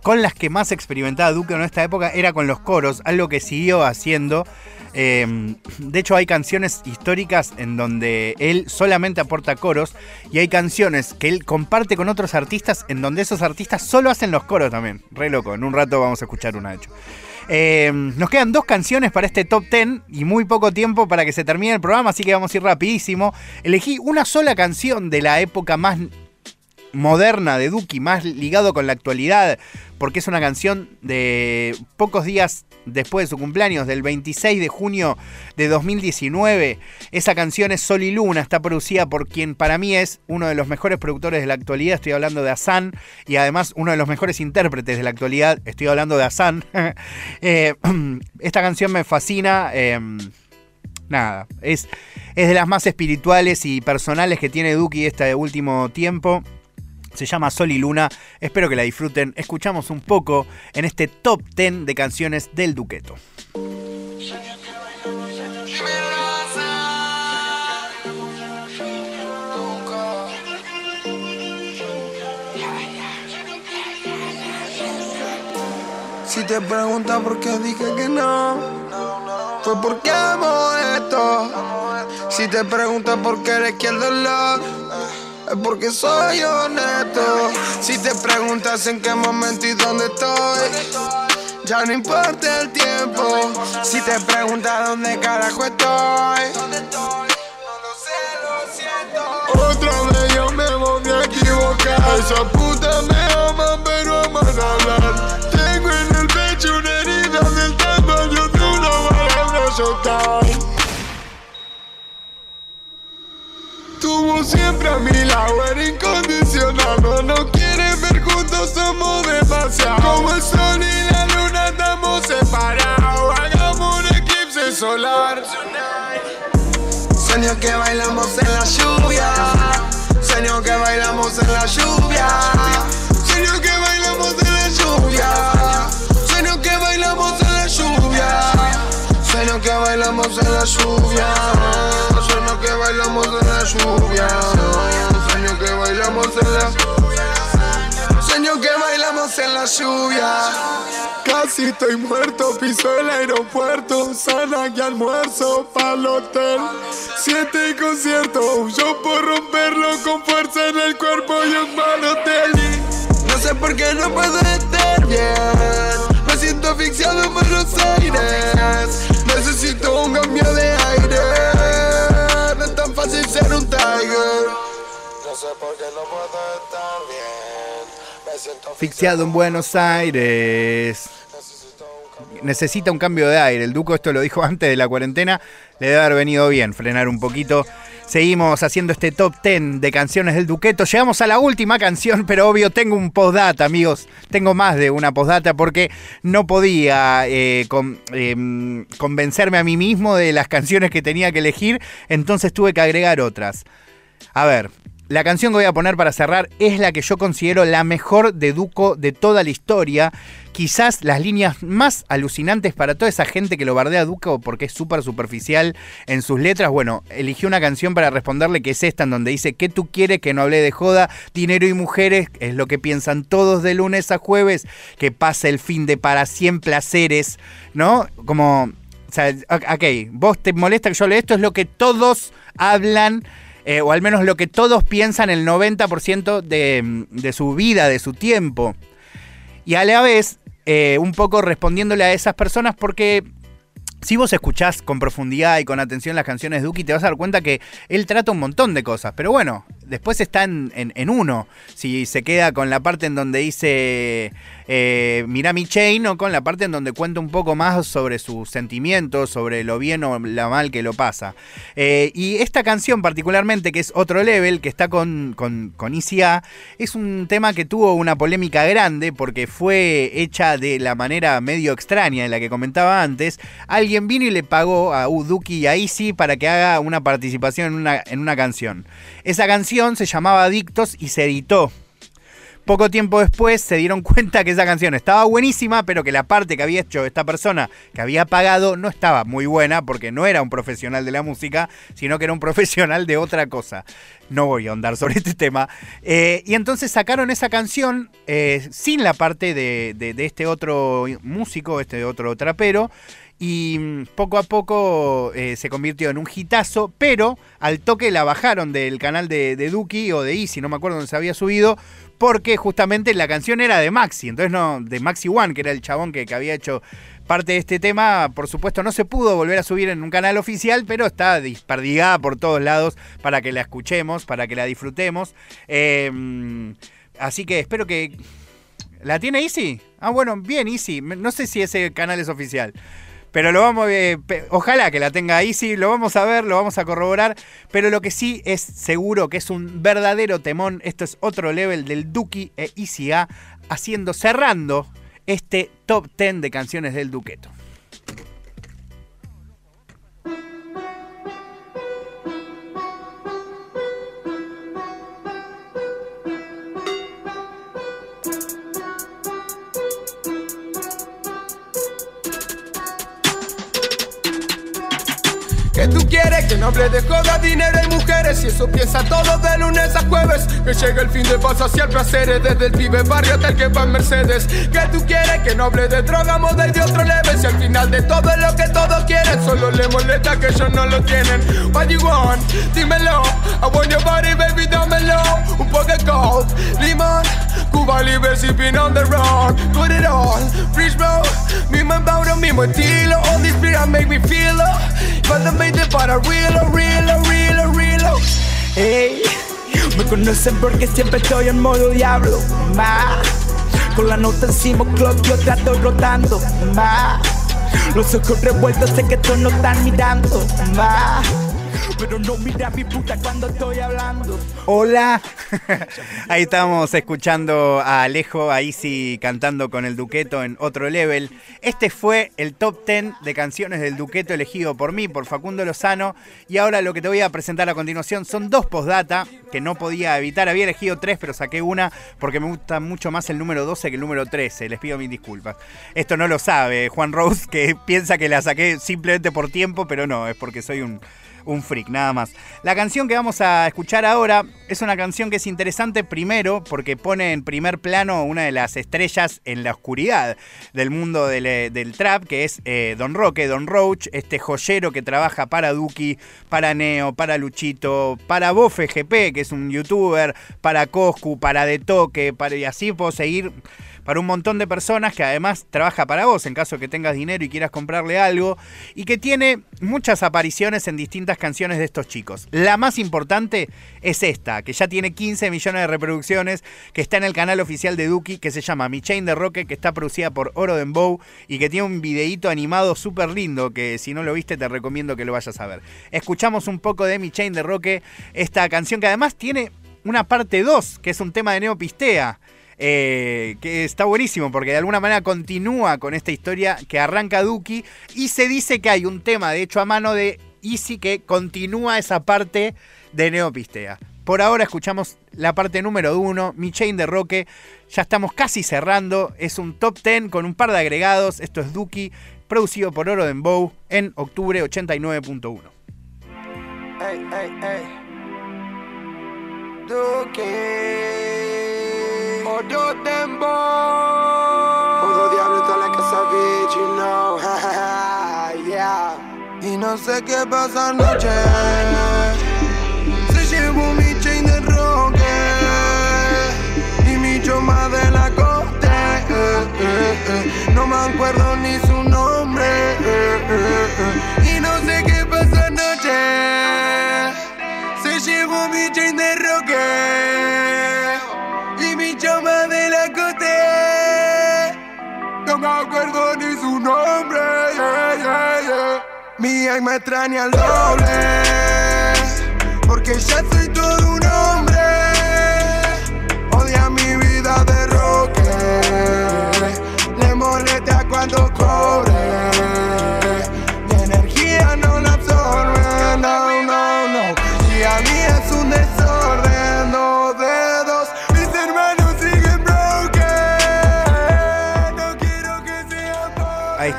con las que más experimentaba Duque en esta época era con los coros, algo que siguió haciendo Em, de hecho, hay canciones históricas en donde él solamente aporta coros y hay canciones que él comparte con otros artistas en donde esos artistas solo hacen los coros también. Re loco, en un rato vamos a escuchar una, de hecho. Em, nos quedan dos canciones para este top 10 y muy poco tiempo para que se termine el programa, así que vamos a ir rapidísimo. Elegí una sola canción de la época más moderna de Duki, más ligado con la actualidad, porque es una canción de pocos días después de su cumpleaños, del 26 de junio de 2019. Esa canción es Sol y Luna, está producida por quien para mí es uno de los mejores productores de la actualidad, estoy hablando de Asan, y además uno de los mejores intérpretes de la actualidad, estoy hablando de Asan. Eh, esta canción me fascina. Em, nada, es, es de las más espirituales y personales que tiene Duki este último tiempo. Se llama Sol y Luna. Espero que la disfruten. Escuchamos un poco en este top 10 de canciones del Duqueto. Si te preguntas por qué dije que no, fue porque amo esto. Si te preguntas por qué eres quien dolor es porque soy honesto. Si te preguntas en qué momento y dónde estoy, ya no importa el tiempo. Si te preguntas dónde carajo estoy, otra vez yo me voy a equivocar. Esa puta me aman, pero aman hablar. Tengo en el pecho una herida del tamaño de una bala Estuvo siempre a mi lado, era incondicional. No nos quiere ver juntos, somos demasiado. Como el sol y la luna estamos separados. Hagamos un eclipse solar. Sueño que bailamos en la lluvia. Sueño que bailamos en la lluvia. Sueño que bailamos en la lluvia. Sueño que bailamos en la lluvia que bailamos en la lluvia. Sueño que bailamos en la Sueño que bailamos en la lluvia. Casi estoy muerto, piso el aeropuerto. Sana que almuerzo pa'l hotel. Siete conciertos, yo por romperlo con fuerza en el cuerpo y un mal hotel. No sé por qué no puedo estar bien. Me siento asfixiado en Buenos Aires. Necesito un cambio de aire tan fácil ser un tiger. No sé por qué no puedo estar bien. Me siento asfixiado en Buenos Aires. Necesita un cambio de aire. El Duco esto lo dijo antes de la cuarentena. Le debe haber venido bien frenar un poquito Seguimos haciendo este top 10 de canciones del Duqueto. Llegamos a la última canción, pero obvio tengo un postdata, amigos. Tengo más de una postdata porque no podía eh, con- em, convencerme a mí mismo de las canciones que tenía que elegir, entonces tuve que agregar otras. A ver, la canción que voy a poner para cerrar es la que yo considero la mejor de Duco de toda la historia. Quizás las líneas más alucinantes para toda esa gente que lo bardea a Duco porque es súper superficial en sus letras. Bueno, eligió una canción para responderle que es esta en donde dice ¿Qué tú quieres que no hable de joda? Dinero y mujeres es lo que piensan todos de lunes a jueves. Que pasa el fin de para 100 placeres, ¿no? Como... O sea, ok, vos te molesta que yo lea esto, es lo que todos hablan eh, o al menos lo que todos piensan el 90% de, de su vida, de su tiempo. Y a la vez, eh, un poco respondiéndole a esas personas porque si vos escuchás con profundidad y con atención las canciones de Duki, te vas a dar cuenta que él trata un montón de cosas. Pero bueno, después está en, en- en uno. Si se queda con la parte en donde dice eh, Mira mi chain con la parte en donde cuenta un poco más sobre sus sentimientos, sobre lo bien o la mal que lo pasa. Eh, y esta canción particularmente, que es otro level, que está con, con, con Easy A, es un tema que tuvo una polémica grande porque fue hecha de la manera medio extraña de la que comentaba antes. Alguien vino y le pagó a Uduki y a Easy para que haga una participación en una, en una canción. Esa canción se llamaba Adictos y se editó. Poco tiempo después se dieron cuenta que esa canción estaba buenísima, pero que la parte que había hecho esta persona que había pagado no estaba muy buena porque no era un profesional de la música, sino que era un profesional de otra cosa. No voy a ahondar sobre este tema. Eh, y entonces sacaron esa canción eh, sin la parte de, de- de este otro músico, este otro trapero. Y poco a poco eh, se convirtió en un hitazo, pero al toque la bajaron del canal de, de Duki o de Easy, no me acuerdo dónde se había subido, porque justamente la canción era de Maxi, entonces no, de Maxi One, que era el chabón que, había hecho parte de este tema, por supuesto no se pudo volver a subir en un canal oficial, pero está desperdigada por todos lados para que la escuchemos, para que la disfrutemos. Eh, así que espero que... ¿La tiene Easy? Ah, bueno, bien Easy. No sé si ese canal es oficial. Pero lo vamos, eh, ojalá que la tenga Easy, lo vamos a ver, lo vamos a corroborar. Pero lo que sí es seguro que es un verdadero temón. Esto es otro level del Duki e Easy A haciendo, cerrando este top 10 de canciones del Duqueto. Que tú quieres que no hable de joda, dinero y mujeres eso piensa todo de lunes a jueves. Que llegue el fin de paso hacia el placeres Desde el pibe barrio hasta el que va en Mercedes. Que tú quieres que no hable de droga, model de otro level. Si al final de todo es lo que todos quieren Solo le molesta que ellos no lo tienen. What you want? Dímelo. I want your body, baby, dámelo. Un poco de coke, limón Cuba libre sipping on the road Put it all, rich bro Mismo embaudo, mismo estilo. All this beer make me feel it. Cuando me para real, real, real, real Ey, me conocen porque siempre estoy en modo diablo. Ma, con la nota encima, club, yo trato rotando. Ma, los ojos revueltos, sé que todos no están mirando. Ma, pero no mira mi puta cuando estoy hablando. Hola. Ahí estamos escuchando a Alejo, a Easy cantando con el Duqueto en otro level. Este fue el top 10 de canciones del Duqueto elegido por mí, por Facundo Lozano. Y ahora lo que te voy a presentar a continuación son dos postdata que no podía evitar. Había elegido tres, pero saqué una porque me gusta mucho más el número 12 que el número 13. Les pido mis disculpas. Esto no lo sabe Juan Rose, que piensa que la saqué simplemente por tiempo, pero no, es porque soy un un freak, nada más. La canción que vamos a escuchar ahora es una canción que es interesante primero porque pone en primer plano una de las estrellas en la oscuridad del mundo del, eh, del trap, que es eh, Don Roque, Don Roach, este joyero que trabaja para Duki, para Neo, para Luchito, para Bofe GP, que es un youtuber, para Coscu, para De Toque, para, y así puedo seguir para un montón de personas, que además trabaja para vos en caso que tengas dinero y quieras comprarle algo, y que tiene muchas apariciones en distintas canciones de estos chicos. La más importante es esta, que ya tiene 15 millones de reproducciones, que está en el canal oficial de Duki, que se llama Mi Chain de Roque, que está producida por Oro Dembow y que tiene un videíto animado súper lindo, que si no lo viste te recomiendo que lo vayas a ver. Escuchamos un poco de Mi Chain de Roque, esta canción que además tiene una parte 2, que es un tema de Neopistea. Eh, que está buenísimo porque de alguna manera continúa con esta historia que arranca Duki y se dice que hay un tema de hecho a mano de Easy que continúa esa parte de Neopistea. Por ahora escuchamos la parte número uno, Mi Chain de Roque. Ya estamos casi cerrando. Es un top 10 con un par de agregados. Esto es Duki, producido por Oro Dembow en octubre 89.1. Ey, ey, ey. Duque. Oro Dembow. Odo diablo toda la casa, bitch, you know. yeah. Y no sé qué pasa anoche. Se llevó mi chain de roque y mi choma de la eh, eh, eh. No me acuerdo ni su nombre. Y no sé qué pasa anoche. Se llevó mi chain de roque No me acuerdo ni su nombre. yeah, yeah, yeah. Mi ex me extraña al doble. Porque ya soy todo un hombre. Odia mi vida de roque. Le molesta cuando cobre.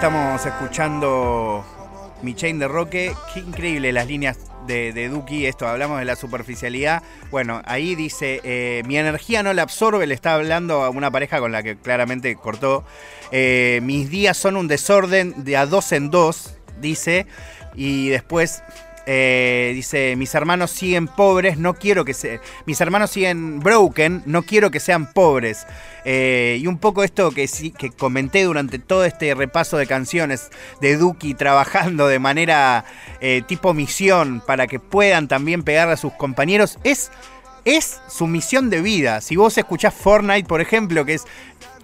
Estamos escuchando Mi Chain de Roque. Qué increíble las líneas de, de Duki. Esto, hablamos de la superficialidad. Bueno, ahí dice, eh, mi energía no la absorbe. Le está hablando a una pareja con la que claramente cortó. Eh, mis días son un desorden de a dos en dos, dice. Y después eh, dice, mis hermanos siguen pobres, no quiero que se... Mis hermanos siguen broken, no quiero que sean pobres. Eh, y un poco esto que, que comenté durante todo este repaso de canciones de Duki trabajando de manera eh, tipo misión para que puedan también pegar a sus compañeros, es, es su misión de vida. Si vos escuchás Fortnite, por ejemplo, que es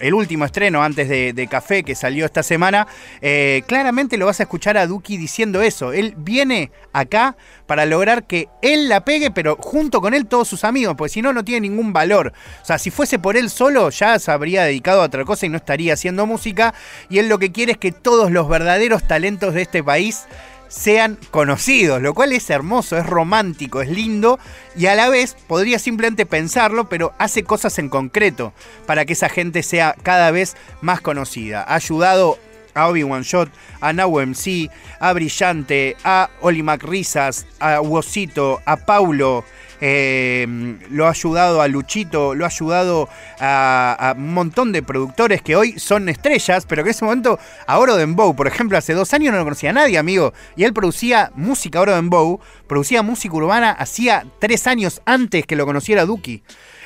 el último estreno antes de, Café que salió esta semana, eh, claramente lo vas a escuchar a Duki diciendo eso. Él viene acá para lograr que él la pegue, pero junto con él todos sus amigos, porque si no, no tiene ningún valor. O sea, si fuese por él solo, ya se habría dedicado a otra cosa y no estaría haciendo música. Y él lo que quiere es que todos los verdaderos talentos de este país sean conocidos, lo cual es hermoso, es romántico, es lindo y a la vez podría simplemente pensarlo, pero hace cosas en concreto para que esa gente sea cada vez más conocida. Ha ayudado a Obi One Shot, a Now MC, a Brillante, a Oli Risas, a Wosito, a Paulo. eh, lo ha ayudado a Luchito, lo ha ayudado a, a un montón de productores que hoy son estrellas, pero que en ese momento a Oro Dembow, por ejemplo, hace dos años no lo conocía nadie, amigo. Y él producía música, Oro Dembow, producía música urbana hacía tres años antes que lo conociera Duki.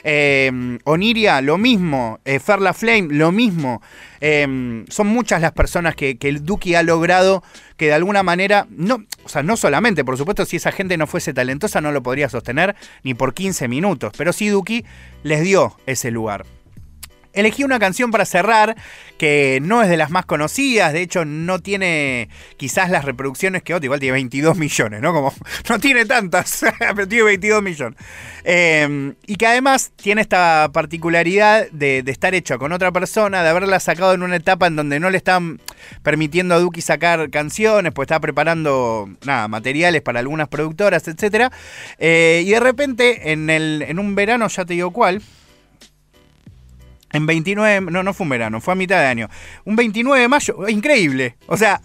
Eh, Oniria, lo mismo. Eh, Ferla Flame, lo mismo. Eh, son muchas las personas que, que el Duki ha logrado que de alguna manera, no, o sea, no solamente, por supuesto, si esa gente no fuese talentosa no lo podría sostener ni por 15 minutos, pero sí Duki les dio ese lugar. Elegí una canción para cerrar que no es de las más conocidas, de hecho no tiene quizás las reproducciones que otro, igual tiene 22 millones, ¿no? Como no tiene tantas, pero tiene 22 millones. Eh, y que además tiene esta particularidad de, de, estar hecha con otra persona, de haberla sacado en una etapa en donde no le están permitiendo a Duki sacar canciones, pues está preparando nada, materiales para algunas productoras, etc. Eh, y de repente en, el, en un verano, ya te digo cuál, en 29, no, no fue un verano, fue a mitad de año. Un 29 de mayo, increíble. O sea,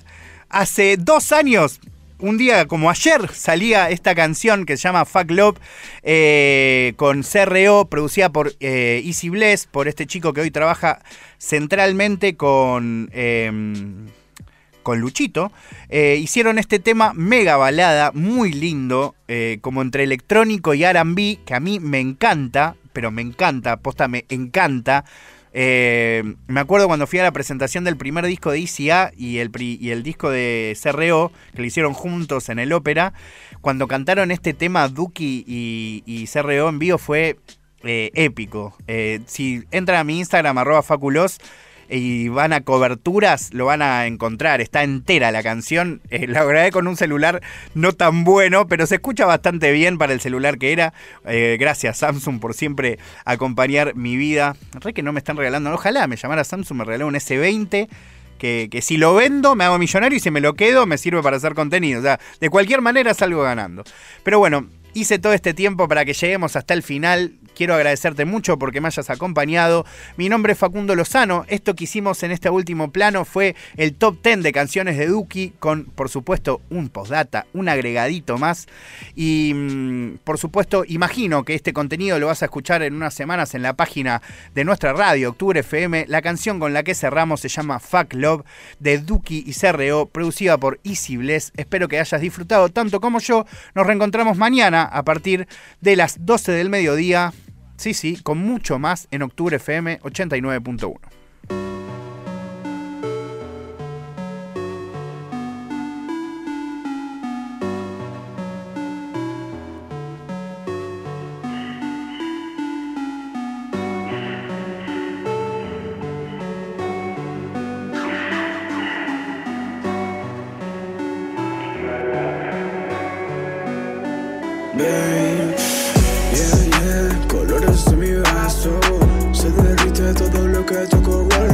hace dos años, un día como ayer, salía esta canción que se llama Fuck Love eh, con CRO, producida por eh, Easy Bless, por este chico que hoy trabaja centralmente con... Eh, con Luchito, eh, hicieron este tema mega balada, muy lindo, eh, como entre electrónico y RB, que a mí me encanta, pero me encanta, posta me encanta. Eh, me acuerdo cuando fui a la presentación del primer disco de ICA y el, y el disco de CRO, que lo hicieron juntos en el ópera, cuando cantaron este tema Duki y, y CRO en vivo fue eh, épico. Eh, si entran a mi Instagram, arroba faculos, y van a coberturas, lo van a encontrar. Está entera la canción. Eh, la grabé con un celular no tan bueno, pero se escucha bastante bien para el celular que era. Eh, gracias Samsung por siempre acompañar mi vida. Re que no me están regalando. Ojalá me llamara Samsung, me regaló un S20. Que, que si lo vendo me hago millonario y si me lo quedo me sirve para hacer contenido. O sea, de cualquier manera salgo ganando. Pero bueno, hice todo este tiempo para que lleguemos hasta el final. Quiero agradecerte mucho porque me hayas acompañado. Mi nombre es Facundo Lozano. Esto que hicimos en este último plano fue el top 10 de canciones de Duki con, por supuesto, un postdata, un agregadito más. Y, mm, por supuesto, imagino que este contenido lo vas a escuchar en unas semanas en la página de nuestra radio, Octubre FM. La canción con la que cerramos se llama Fuck Love de Duki y CRO, producida por Easy Bless. Espero que hayas disfrutado tanto como yo. Nos reencontramos mañana a partir de las 12 del mediodía. Sí, sí, con mucho más en Octubre FM 89.1. que toco, ready,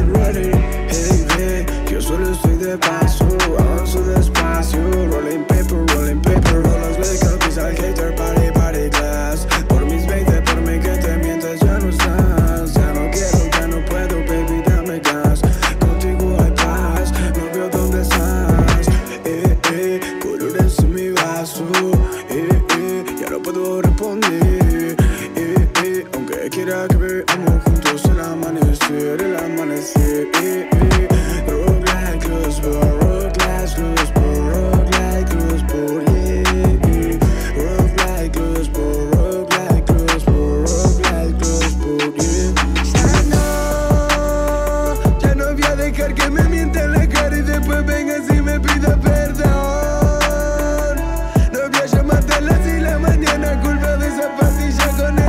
me mienta en la cara y después vengas y me pida perdón. No voy a llamarte a las 6 de la mañana culpa de esa pastilla con el